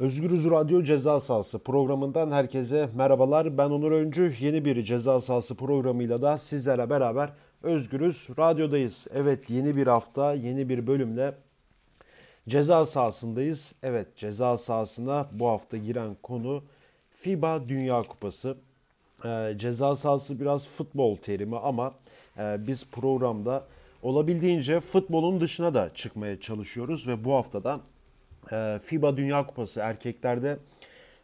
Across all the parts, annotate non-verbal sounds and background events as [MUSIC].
Özgürüz Radyo Ceza Sahası programından herkese merhabalar. Ben Onur Öncü. Yeni bir Ceza Sahası programıyla da sizlerle beraber Özgürüz Radyo'dayız. Evet yeni bir hafta, yeni bir bölümle ceza sahasındayız. Evet ceza sahasına bu hafta giren konu FIBA Dünya Kupası. Ee, ceza sahası biraz futbol terimi ama e, biz programda olabildiğince futbolun dışına da çıkmaya çalışıyoruz ve bu haftada e, FIBA Dünya Kupası erkeklerde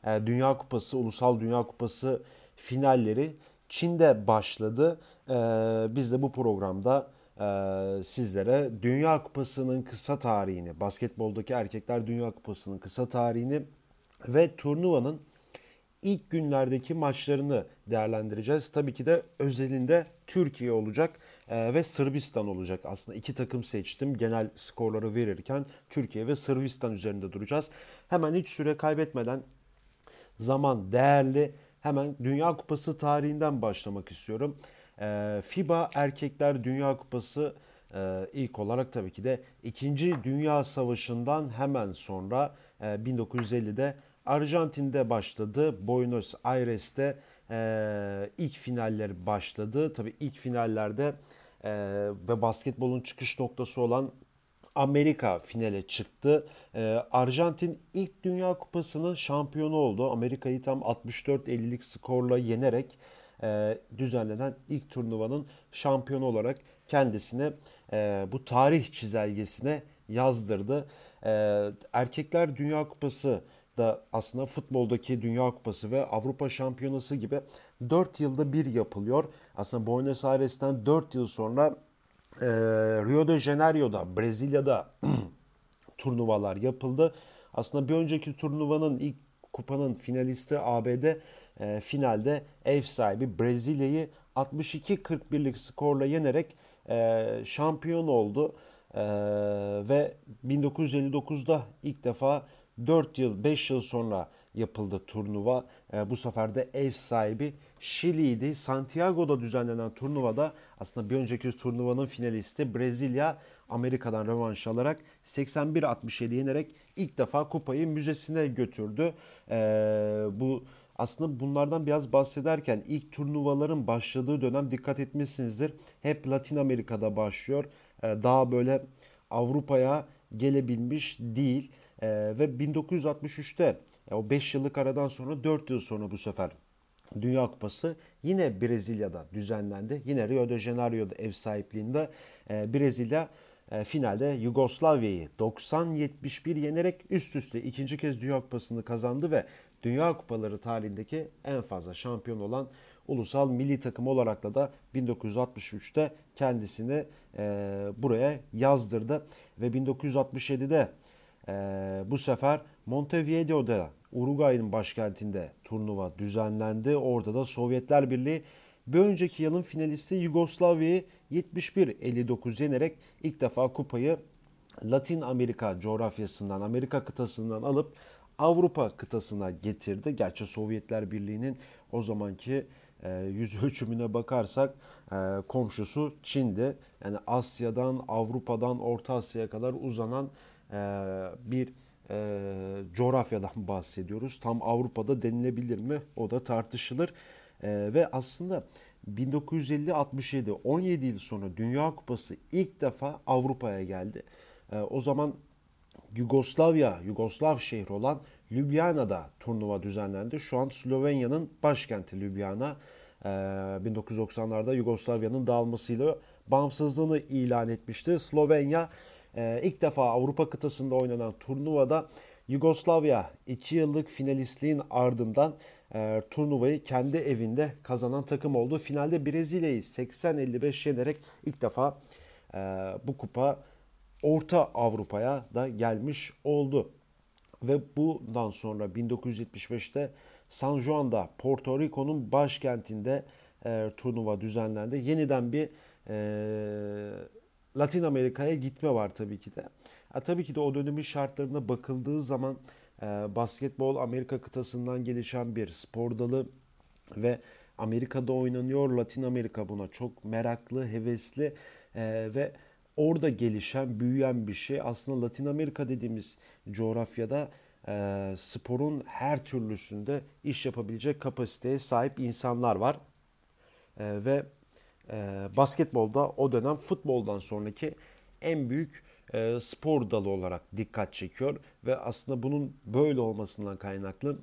e, Dünya Kupası, Ulusal Dünya Kupası finalleri Çin'de başladı. E, biz de bu programda e, sizlere Dünya Kupası'nın kısa tarihini, basketboldaki erkekler Dünya Kupası'nın kısa tarihini ve turnuvanın ilk günlerdeki maçlarını değerlendireceğiz. Tabii ki de özelinde Türkiye olacak e, ve Sırbistan olacak. Aslında iki takım seçtim. Genel skorları verirken Türkiye ve Sırbistan üzerinde duracağız. Hemen hiç süre kaybetmeden zaman değerli. Hemen Dünya Kupası tarihinden başlamak istiyorum. E, FIBA Erkekler Dünya Kupası e, ilk olarak tabii ki de 2. Dünya Savaşı'ndan hemen sonra 1950'de Arjantin'de başladı. Buenos Aires'te e, ilk finaller başladı. Tabii ilk finallerde e, ve basketbolun çıkış noktası olan Amerika finale çıktı. E, Arjantin ilk Dünya Kupası'nın şampiyonu oldu. Amerika'yı tam 64-50'lik skorla yenerek e, düzenlenen ilk turnuvanın şampiyonu olarak kendisine e, bu tarih çizelgesine yazdırdı. E, Erkekler Dünya Kupası da aslında futboldaki Dünya Kupası ve Avrupa Şampiyonası gibi 4 yılda bir yapılıyor. Aslında Buenos Aires'ten 4 yıl sonra e, Rio de Janeiro'da, Brezilya'da [CLEARS THROAT] turnuvalar yapıldı. Aslında bir önceki turnuvanın ilk kupanın finalisti ABD e, finalde ev sahibi Brezilya'yı 62-41'lik skorla yenerek e, şampiyon oldu. E, ve 1959'da ilk defa 4 yıl 5 yıl sonra yapıldı turnuva. E, bu sefer de ev sahibi Şili'ydi. Santiago'da düzenlenen turnuvada aslında bir önceki turnuvanın finalisti Brezilya Amerika'dan rövanş alarak 81-67 yenerek ilk defa kupayı müzesine götürdü. E, bu aslında bunlardan biraz bahsederken ilk turnuvaların başladığı dönem dikkat etmişsinizdir. Hep Latin Amerika'da başlıyor. E, daha böyle Avrupa'ya gelebilmiş değil. E, ve 1963'te e, o 5 yıllık aradan sonra 4 yıl sonra bu sefer Dünya Kupası yine Brezilya'da düzenlendi. Yine Rio de Janeiro'da ev sahipliğinde e, Brezilya e, finalde Yugoslavya'yı 90-71 yenerek üst üste ikinci kez Dünya Kupası'nı kazandı ve Dünya Kupaları tarihindeki en fazla şampiyon olan ulusal milli takım olarak da 1963'te kendisini e, buraya yazdırdı ve 1967'de e, bu sefer Montevideo'da Uruguay'ın başkentinde turnuva düzenlendi. Orada da Sovyetler Birliği bir önceki yılın finalisti Yugoslavya'yı 71-59 yenerek ilk defa kupayı Latin Amerika coğrafyasından, Amerika kıtasından alıp Avrupa kıtasına getirdi. Gerçi Sovyetler Birliği'nin o zamanki e, yüz ölçümüne bakarsak e, komşusu Çin'di. Yani Asya'dan, Avrupa'dan, Orta Asya'ya kadar uzanan bir e, coğrafyadan [LAUGHS] bahsediyoruz. Tam Avrupa'da denilebilir mi? O da tartışılır. E, ve aslında 1950-67 17 yıl sonra Dünya Kupası ilk defa Avrupa'ya geldi. E, o zaman Yugoslavya, Yugoslav şehri olan Ljubljana'da turnuva düzenlendi. Şu an Slovenya'nın başkenti Ljubljana. E, 1990'larda Yugoslavya'nın dağılmasıyla bağımsızlığını ilan etmişti. Slovenya e, ilk defa Avrupa kıtasında oynanan turnuvada Yugoslavya 2 yıllık finalistliğin ardından e, turnuvayı kendi evinde kazanan takım oldu. Finalde Brezilya'yı 80-55 yenerek ilk defa e, bu kupa Orta Avrupa'ya da gelmiş oldu. Ve bundan sonra 1975'te San Juan'da Porto Rico'nun başkentinde e, turnuva düzenlendi. Yeniden bir e, Latin Amerika'ya gitme var tabii ki de. E, tabii ki de o dönemin şartlarına bakıldığı zaman e, basketbol Amerika kıtasından gelişen bir spor dalı ve Amerika'da oynanıyor. Latin Amerika buna çok meraklı, hevesli e, ve orada gelişen, büyüyen bir şey. Aslında Latin Amerika dediğimiz coğrafyada e, sporun her türlüsünde iş yapabilecek kapasiteye sahip insanlar var. E, ve e, basketbolda o dönem futboldan sonraki en büyük e, spor dalı olarak dikkat çekiyor ve aslında bunun böyle olmasından kaynaklı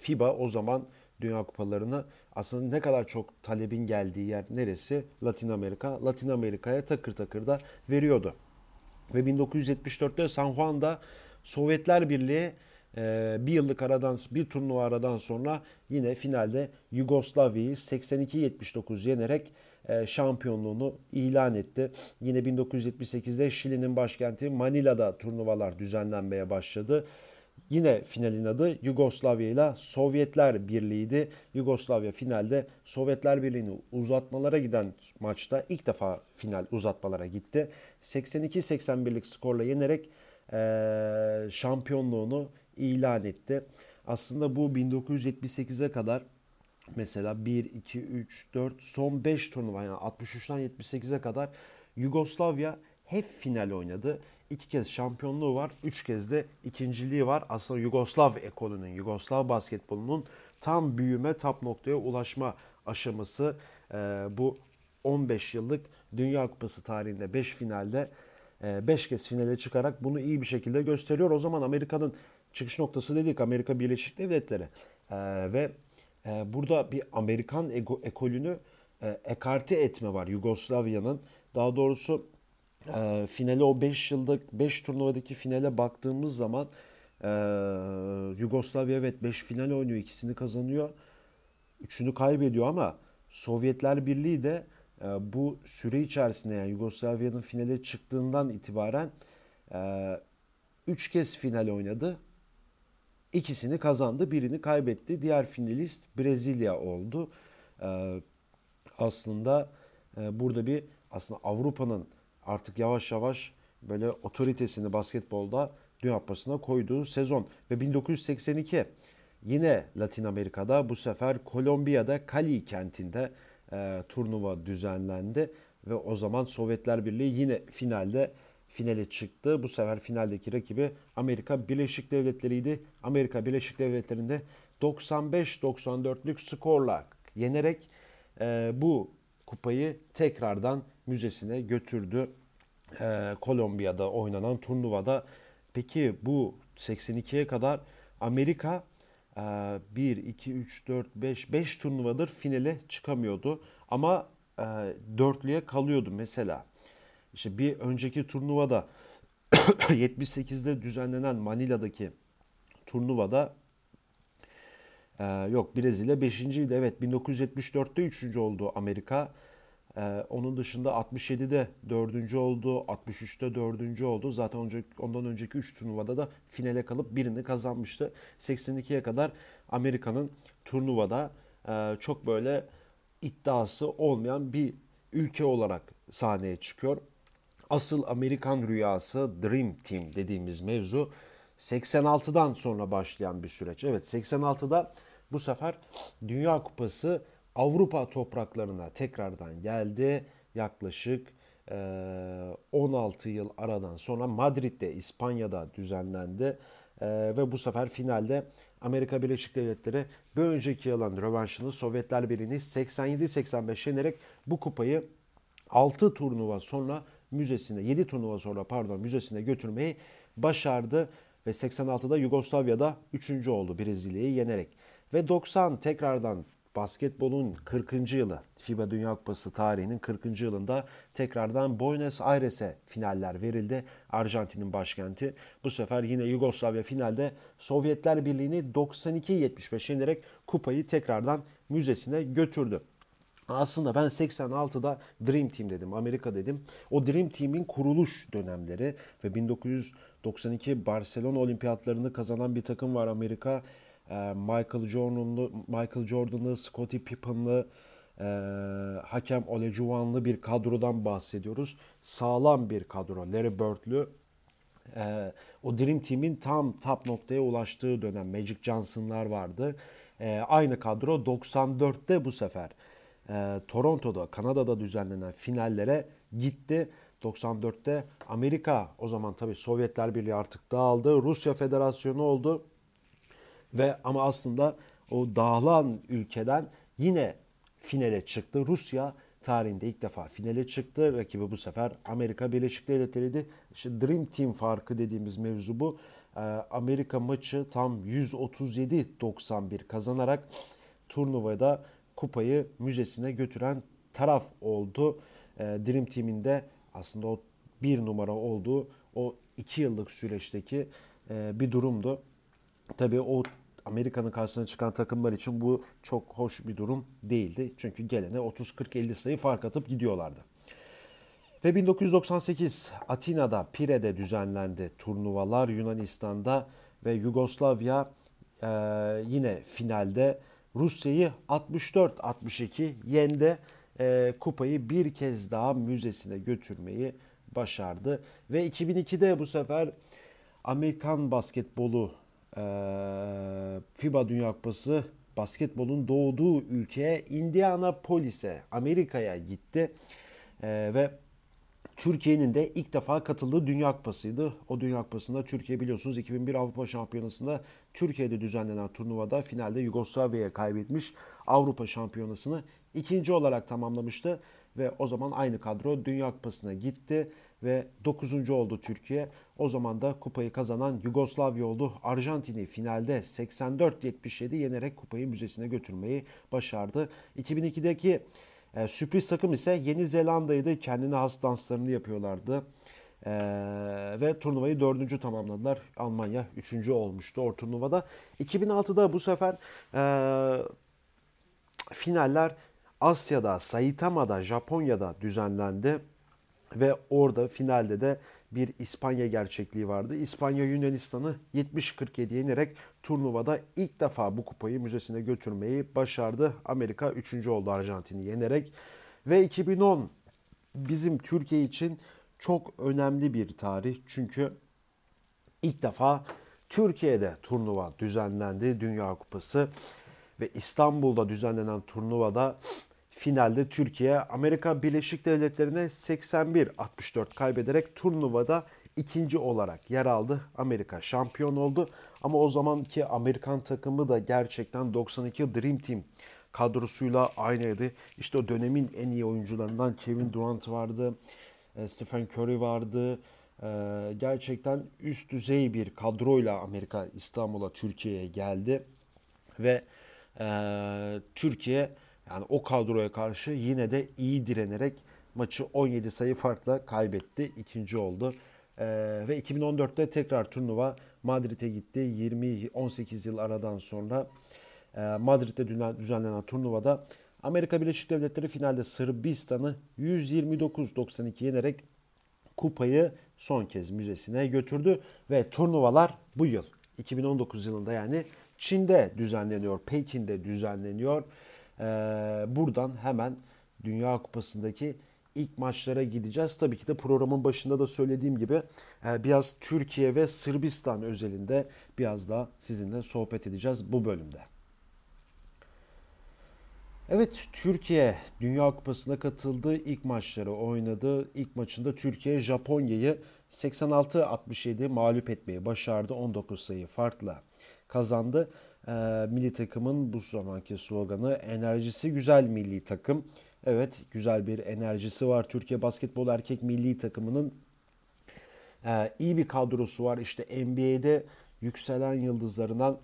FIBA o zaman Dünya Kupalarını aslında ne kadar çok talebin geldiği yer neresi? Latin Amerika. Latin Amerika'ya takır takır da veriyordu. Ve 1974'te San Juan'da Sovyetler Birliği e, bir yıllık aradan bir turnuva aradan sonra yine finalde Yugoslavya'yı 82-79 yenerek şampiyonluğunu ilan etti. Yine 1978'de Şili'nin başkenti Manila'da turnuvalar düzenlenmeye başladı. Yine finalin adı Yugoslavya ile Sovyetler Birliği'ydi. Yugoslavya finalde Sovyetler Birliği'ni uzatmalara giden maçta ilk defa final uzatmalara gitti. 82-81'lik skorla yenerek e, şampiyonluğunu ilan etti. Aslında bu 1978'e kadar mesela 1, 2, 3, 4 son 5 turnuva yani 63'ten 78'e kadar Yugoslavya hep final oynadı. İki kez şampiyonluğu var, üç kez de ikinciliği var. Aslında Yugoslav ekolünün, Yugoslav basketbolunun tam büyüme, tap noktaya ulaşma aşaması e, bu 15 yıllık Dünya Kupası tarihinde 5 finalde 5 e, kez finale çıkarak bunu iyi bir şekilde gösteriyor. O zaman Amerika'nın çıkış noktası dedik Amerika Birleşik Devletleri e, ve e, burada bir Amerikan ego, ekolünü e, ekarte etme var Yugoslavya'nın. Daha doğrusu e, finale o 5 yıllık 5 turnuvadaki finale baktığımız zaman e, Yugoslavya evet 5 final oynuyor ikisini kazanıyor. Üçünü kaybediyor ama Sovyetler Birliği de e, bu süre içerisinde yani Yugoslavya'nın finale çıktığından itibaren 3 e, kez final oynadı. İkisini kazandı, birini kaybetti. Diğer finalist Brezilya oldu. E, aslında e, burada bir aslında Avrupa'nın artık yavaş yavaş böyle otoritesini basketbolda Dünya Kupası'na koyduğu sezon. Ve 1982 yine Latin Amerika'da bu sefer Kolombiya'da Cali kentinde e, turnuva düzenlendi. Ve o zaman Sovyetler Birliği yine finalde finale çıktı. Bu sefer finaldeki rakibi Amerika Birleşik Devletleri'ydi. Amerika Birleşik Devletleri'nde 95-94'lük skorla yenerek e, bu kupayı tekrardan müzesine götürdü. Ee, Kolombiya'da oynanan turnuvada. Peki bu 82'ye kadar Amerika 1, 2, 3, 4, 5, 5 turnuvadır finale çıkamıyordu. Ama e, dörtlüye kalıyordu mesela. İşte bir önceki turnuvada [COUGHS] 78'de düzenlenen Manila'daki turnuvada e, yok Brezilya 5.ydi. Evet 1974'te 3. oldu Amerika. Ee, onun dışında 67'de dördüncü oldu, 63'te dördüncü oldu. Zaten onca, ondan önceki 3 turnuvada da finale kalıp birini kazanmıştı. 82'ye kadar Amerika'nın turnuvada e, çok böyle iddiası olmayan bir ülke olarak sahneye çıkıyor. Asıl Amerikan rüyası Dream Team dediğimiz mevzu 86'dan sonra başlayan bir süreç. Evet 86'da bu sefer Dünya Kupası Avrupa topraklarına tekrardan geldi. Yaklaşık 16 yıl aradan sonra Madrid'de İspanya'da düzenlendi. Ve bu sefer finalde Amerika Birleşik Devletleri bir önceki yılın rövanşını Sovyetler Birliği'ni 87-85 yenerek bu kupayı 6 turnuva sonra müzesine 7 turnuva sonra pardon müzesine götürmeyi başardı ve 86'da Yugoslavya'da 3. oldu Brezilya'yı yenerek. Ve 90 tekrardan basketbolun 40. yılı FIBA Dünya Kupası tarihinin 40. yılında tekrardan Buenos Aires'e finaller verildi. Arjantin'in başkenti. Bu sefer yine Yugoslavya finalde Sovyetler Birliği'ni 92-75 yenerek kupayı tekrardan müzesine götürdü. Aslında ben 86'da Dream Team dedim, Amerika dedim. O Dream Team'in kuruluş dönemleri ve 1992 Barcelona Olimpiyatlarını kazanan bir takım var Amerika. Ee, Michael Jordan'lı, Michael Jordan'lı, Scottie Pippen'lı, e, hakem Olajuwon'lı bir kadrodan bahsediyoruz. Sağlam bir kadro. Larry Bird'lü e, o Dream Team'in tam top noktaya ulaştığı dönem Magic Johnson'lar vardı. E, aynı kadro 94'te bu sefer e, Toronto'da, Kanada'da düzenlenen finallere gitti. 94'te Amerika o zaman tabii Sovyetler Birliği artık dağıldı. Rusya Federasyonu oldu. Ve ama aslında o dağılan ülkeden yine finale çıktı. Rusya tarihinde ilk defa finale çıktı. Rakibi bu sefer Amerika Birleşik Devletleri'ydi. İşte Dream Team farkı dediğimiz mevzu bu. Ee, Amerika maçı tam 137-91 kazanarak turnuvada kupayı müzesine götüren taraf oldu. Ee, Dream Team'in de aslında o bir numara olduğu o iki yıllık süreçteki e, bir durumdu. Tabii o Amerika'nın karşısına çıkan takımlar için bu çok hoş bir durum değildi. Çünkü gelene 30-40-50 sayı fark atıp gidiyorlardı. Ve 1998 Atina'da Pire'de düzenlendi turnuvalar Yunanistan'da ve Yugoslavya e, yine finalde Rusya'yı 64-62 yendi. E, kupayı bir kez daha müzesine götürmeyi başardı. Ve 2002'de bu sefer Amerikan basketbolu e, FIBA Dünya Kupası basketbolun doğduğu ülkeye Indianapolis'e Amerika'ya gitti. E, ve Türkiye'nin de ilk defa katıldığı Dünya Kupası'ydı. O Dünya Kupası'nda Türkiye biliyorsunuz 2001 Avrupa Şampiyonası'nda Türkiye'de düzenlenen turnuvada finalde Yugoslavya'ya kaybetmiş Avrupa Şampiyonası'nı ikinci olarak tamamlamıştı. Ve o zaman aynı kadro Dünya Kupası'na gitti ve 9. oldu Türkiye. O zaman da kupayı kazanan Yugoslavya oldu. Arjantin'i finalde 84-77 yenerek kupayı müzesine götürmeyi başardı. 2002'deki e, sürpriz takım ise Yeni Zelanda'ydı. Kendine has danslarını yapıyorlardı. E, ve turnuvayı dördüncü tamamladılar. Almanya üçüncü olmuştu o turnuvada. 2006'da bu sefer e, finaller Asya'da, Saitama'da, Japonya'da düzenlendi. Ve orada finalde de bir İspanya gerçekliği vardı. İspanya Yunanistan'ı 70-47 yenerek turnuvada ilk defa bu kupayı müzesine götürmeyi başardı. Amerika 3. oldu Arjantin'i yenerek. Ve 2010 bizim Türkiye için çok önemli bir tarih. Çünkü ilk defa Türkiye'de turnuva düzenlendi Dünya Kupası ve İstanbul'da düzenlenen turnuvada finalde Türkiye Amerika Birleşik Devletleri'ne 81-64 kaybederek turnuvada ikinci olarak yer aldı. Amerika şampiyon oldu. Ama o zamanki Amerikan takımı da gerçekten 92 Dream Team kadrosuyla aynıydı. İşte o dönemin en iyi oyuncularından Kevin Durant vardı, e, Stephen Curry vardı. E, gerçekten üst düzey bir kadroyla Amerika İstanbul'a, Türkiye'ye geldi. Ve e, Türkiye yani o kadroya karşı yine de iyi direnerek maçı 17 sayı farkla kaybetti. ikinci oldu. Ee, ve 2014'te tekrar turnuva Madrid'e gitti. 20-18 yıl aradan sonra e, Madrid'de düzenlenen turnuvada Amerika Birleşik Devletleri finalde Sırbistan'ı 129-92 yenerek kupayı son kez müzesine götürdü ve turnuvalar bu yıl 2019 yılında yani Çin'de düzenleniyor, Pekin'de düzenleniyor. Ee, buradan hemen Dünya Kupası'ndaki ilk maçlara gideceğiz. Tabii ki de programın başında da söylediğim gibi e, biraz Türkiye ve Sırbistan özelinde biraz daha sizinle sohbet edeceğiz bu bölümde. Evet Türkiye Dünya Kupası'na katıldı. ilk maçları oynadı. İlk maçında Türkiye Japonya'yı 86-67 mağlup etmeyi başardı. 19 sayı farkla kazandı e, milli takımın bu zamanki sloganı enerjisi güzel milli takım. Evet güzel bir enerjisi var. Türkiye Basketbol Erkek Milli Takımı'nın e, iyi bir kadrosu var. İşte NBA'de yükselen yıldızlarından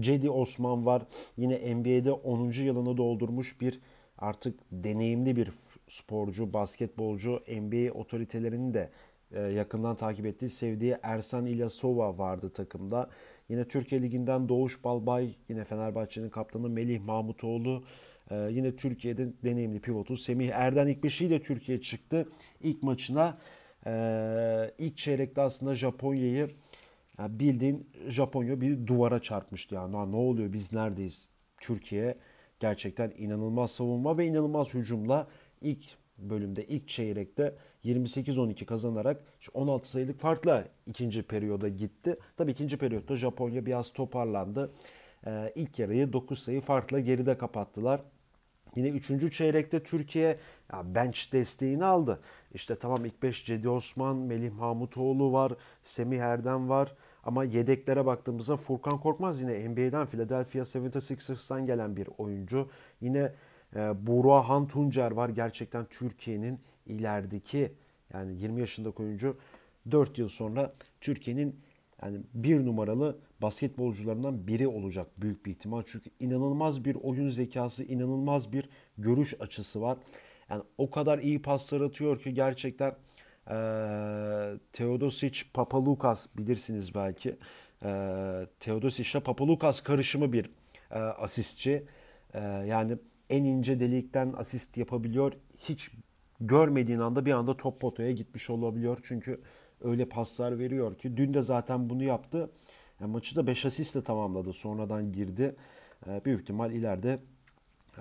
Cedi Osman var. Yine NBA'de 10. yılını doldurmuş bir artık deneyimli bir sporcu, basketbolcu, NBA otoritelerinin de e, yakından takip ettiği, sevdiği Ersan İlyasova vardı takımda. Yine Türkiye Ligi'nden Doğuş Balbay, yine Fenerbahçe'nin kaptanı Melih Mahmutoğlu, e, yine Türkiye'de deneyimli pivotu Semih Erden ilk beşiyle Türkiye çıktı. İlk maçına e, ilk çeyrekte aslında Japonya'yı bildiğin Japonya bir duvara çarpmıştı. Yani ne oluyor biz neredeyiz? Türkiye gerçekten inanılmaz savunma ve inanılmaz hücumla ilk bölümde ilk çeyrekte 28-12 kazanarak 16 sayılık farkla ikinci periyoda gitti. Tabii ikinci periyotta Japonya biraz toparlandı. Ee, ilk yarıyı 9 sayı farkla geride kapattılar. Yine 3. çeyrekte Türkiye ya bench desteğini aldı. İşte tamam ilk 5 Cedi Osman, Melih Mahmutoğlu var, Semih Erdem var. Ama yedeklere baktığımızda Furkan Korkmaz yine NBA'den Philadelphia 76ers'tan gelen bir oyuncu. Yine e, Burak Han Tuncer var. Gerçekten Türkiye'nin ilerideki yani 20 yaşındaki oyuncu 4 yıl sonra Türkiye'nin yani bir numaralı basketbolcularından biri olacak büyük bir ihtimal. Çünkü inanılmaz bir oyun zekası, inanılmaz bir görüş açısı var. Yani o kadar iyi paslar atıyor ki gerçekten e, Teodosic, Papalukas bilirsiniz belki. E, Teodosic ile Papalukas karışımı bir e, asistçi. E, yani en ince delikten asist yapabiliyor. Hiç görmediğin anda bir anda top potaya gitmiş olabiliyor. Çünkü öyle paslar veriyor ki dün de zaten bunu yaptı. Yani maçı da 5 asistle tamamladı. Sonradan girdi. E, büyük ihtimal ileride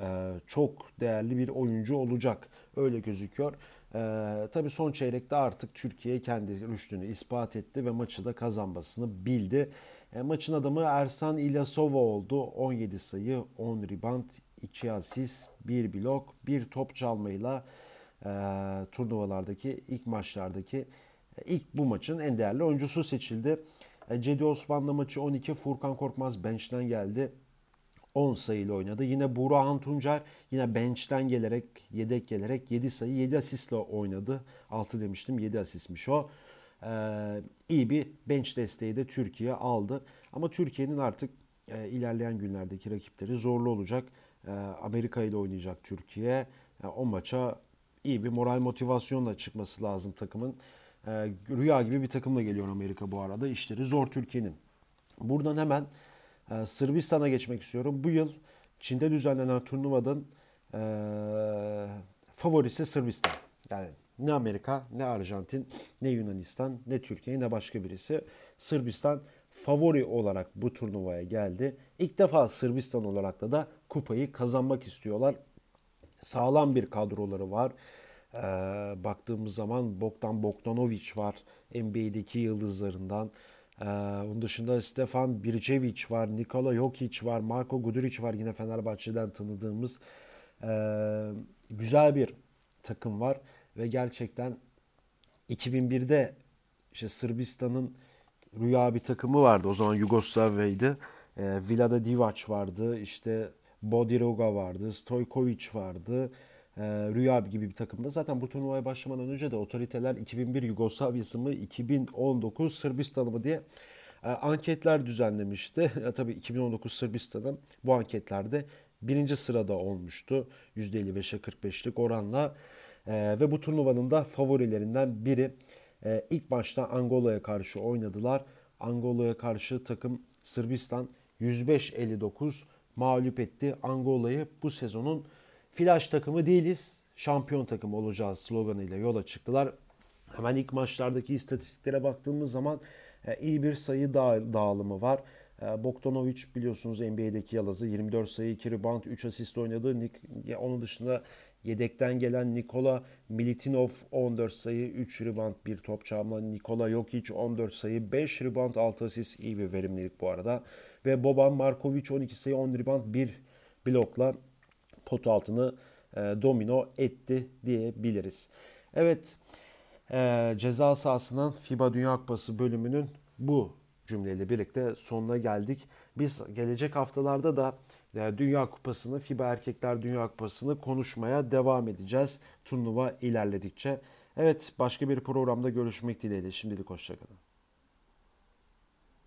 e, çok değerli bir oyuncu olacak. Öyle gözüküyor. E, tabii son çeyrekte artık Türkiye kendi rüştünü ispat etti ve maçı da kazanmasını bildi. E, maçın adamı Ersan İlyasova oldu. 17 sayı, 10 rebound, 2 asist, 1 blok, 1 top çalmayla e, turnuvalardaki ilk maçlardaki e, ilk bu maçın en değerli oyuncusu seçildi. E, Cedi Osman'la maçı 12, Furkan Korkmaz bench'ten geldi. 10 sayıyla oynadı. Yine Burhan Tuncer yine bench'ten gelerek, yedek gelerek 7 sayı 7 asistle oynadı. 6 demiştim 7 asistmiş o. Ee, iyi bir bench desteği de Türkiye aldı. Ama Türkiye'nin artık e, ilerleyen günlerdeki rakipleri zorlu olacak. E, Amerika ile oynayacak Türkiye. E, o maça iyi bir moral motivasyonla çıkması lazım takımın. E, rüya gibi bir takımla geliyor Amerika bu arada. İşleri zor Türkiye'nin. Buradan hemen e, Sırbistan'a geçmek istiyorum. Bu yıl Çin'de düzenlenen turnuvadan e, favorisi Sırbistan. Yani ne Amerika, ne Arjantin, ne Yunanistan, ne Türkiye, ne başka birisi. Sırbistan favori olarak bu turnuvaya geldi. İlk defa Sırbistan olarak da da kupayı kazanmak istiyorlar. Sağlam bir kadroları var. Ee, baktığımız zaman Bogdan Bogdanovic var. NBA'deki yıldızlarından. Ee, onun dışında Stefan Bircevic var, Nikola Jokic var, Marko Guduric var yine Fenerbahçe'den tanıdığımız. Ee, güzel bir takım var ve gerçekten 2001'de işte Sırbistan'ın rüya bir takımı vardı. O zaman Yugoslavya'ydı. E, Vlada Divac vardı. İşte Bodiroga vardı. Stojkovic vardı. E, rüya gibi bir takımda. Zaten bu turnuvaya başlamadan önce de otoriteler 2001 Yugoslavya'sı mı 2019 Sırbistan'ı mı diye e, anketler düzenlemişti. [LAUGHS] Tabii 2019 Sırbistan'ı bu anketlerde birinci sırada olmuştu. %55'e 45'lik oranla. E, ve bu turnuvanın da favorilerinden biri. E, ilk maçta Angola'ya karşı oynadılar. Angola'ya karşı takım Sırbistan 105-59 mağlup etti Angola'yı. Bu sezonun flash takımı değiliz, şampiyon takım olacağız sloganıyla yola çıktılar. Hemen ilk maçlardaki istatistiklere baktığımız zaman e, iyi bir sayı dağılımı var. E, Bogdanovic biliyorsunuz NBA'deki yalazı 24 sayı 2 rebound 3 asist oynadı. Onun dışında Yedekten gelen Nikola Militinov 14 sayı, 3 rebound, 1 top çalma. Nikola Jokic 14 sayı, 5 rebound, 6 asist. iyi bir verimlilik bu arada. Ve Boban Markovic 12 sayı, 10 rebound, 1 blokla pot altını e, domino etti diyebiliriz. Evet, e, ceza sahasından FIBA Dünya Kupası bölümünün bu cümleyle birlikte sonuna geldik. Biz gelecek haftalarda da Dünya Kupası'nı, FIBA Erkekler Dünya Kupası'nı konuşmaya devam edeceğiz turnuva ilerledikçe. Evet başka bir programda görüşmek dileğiyle. Şimdilik hoşçakalın.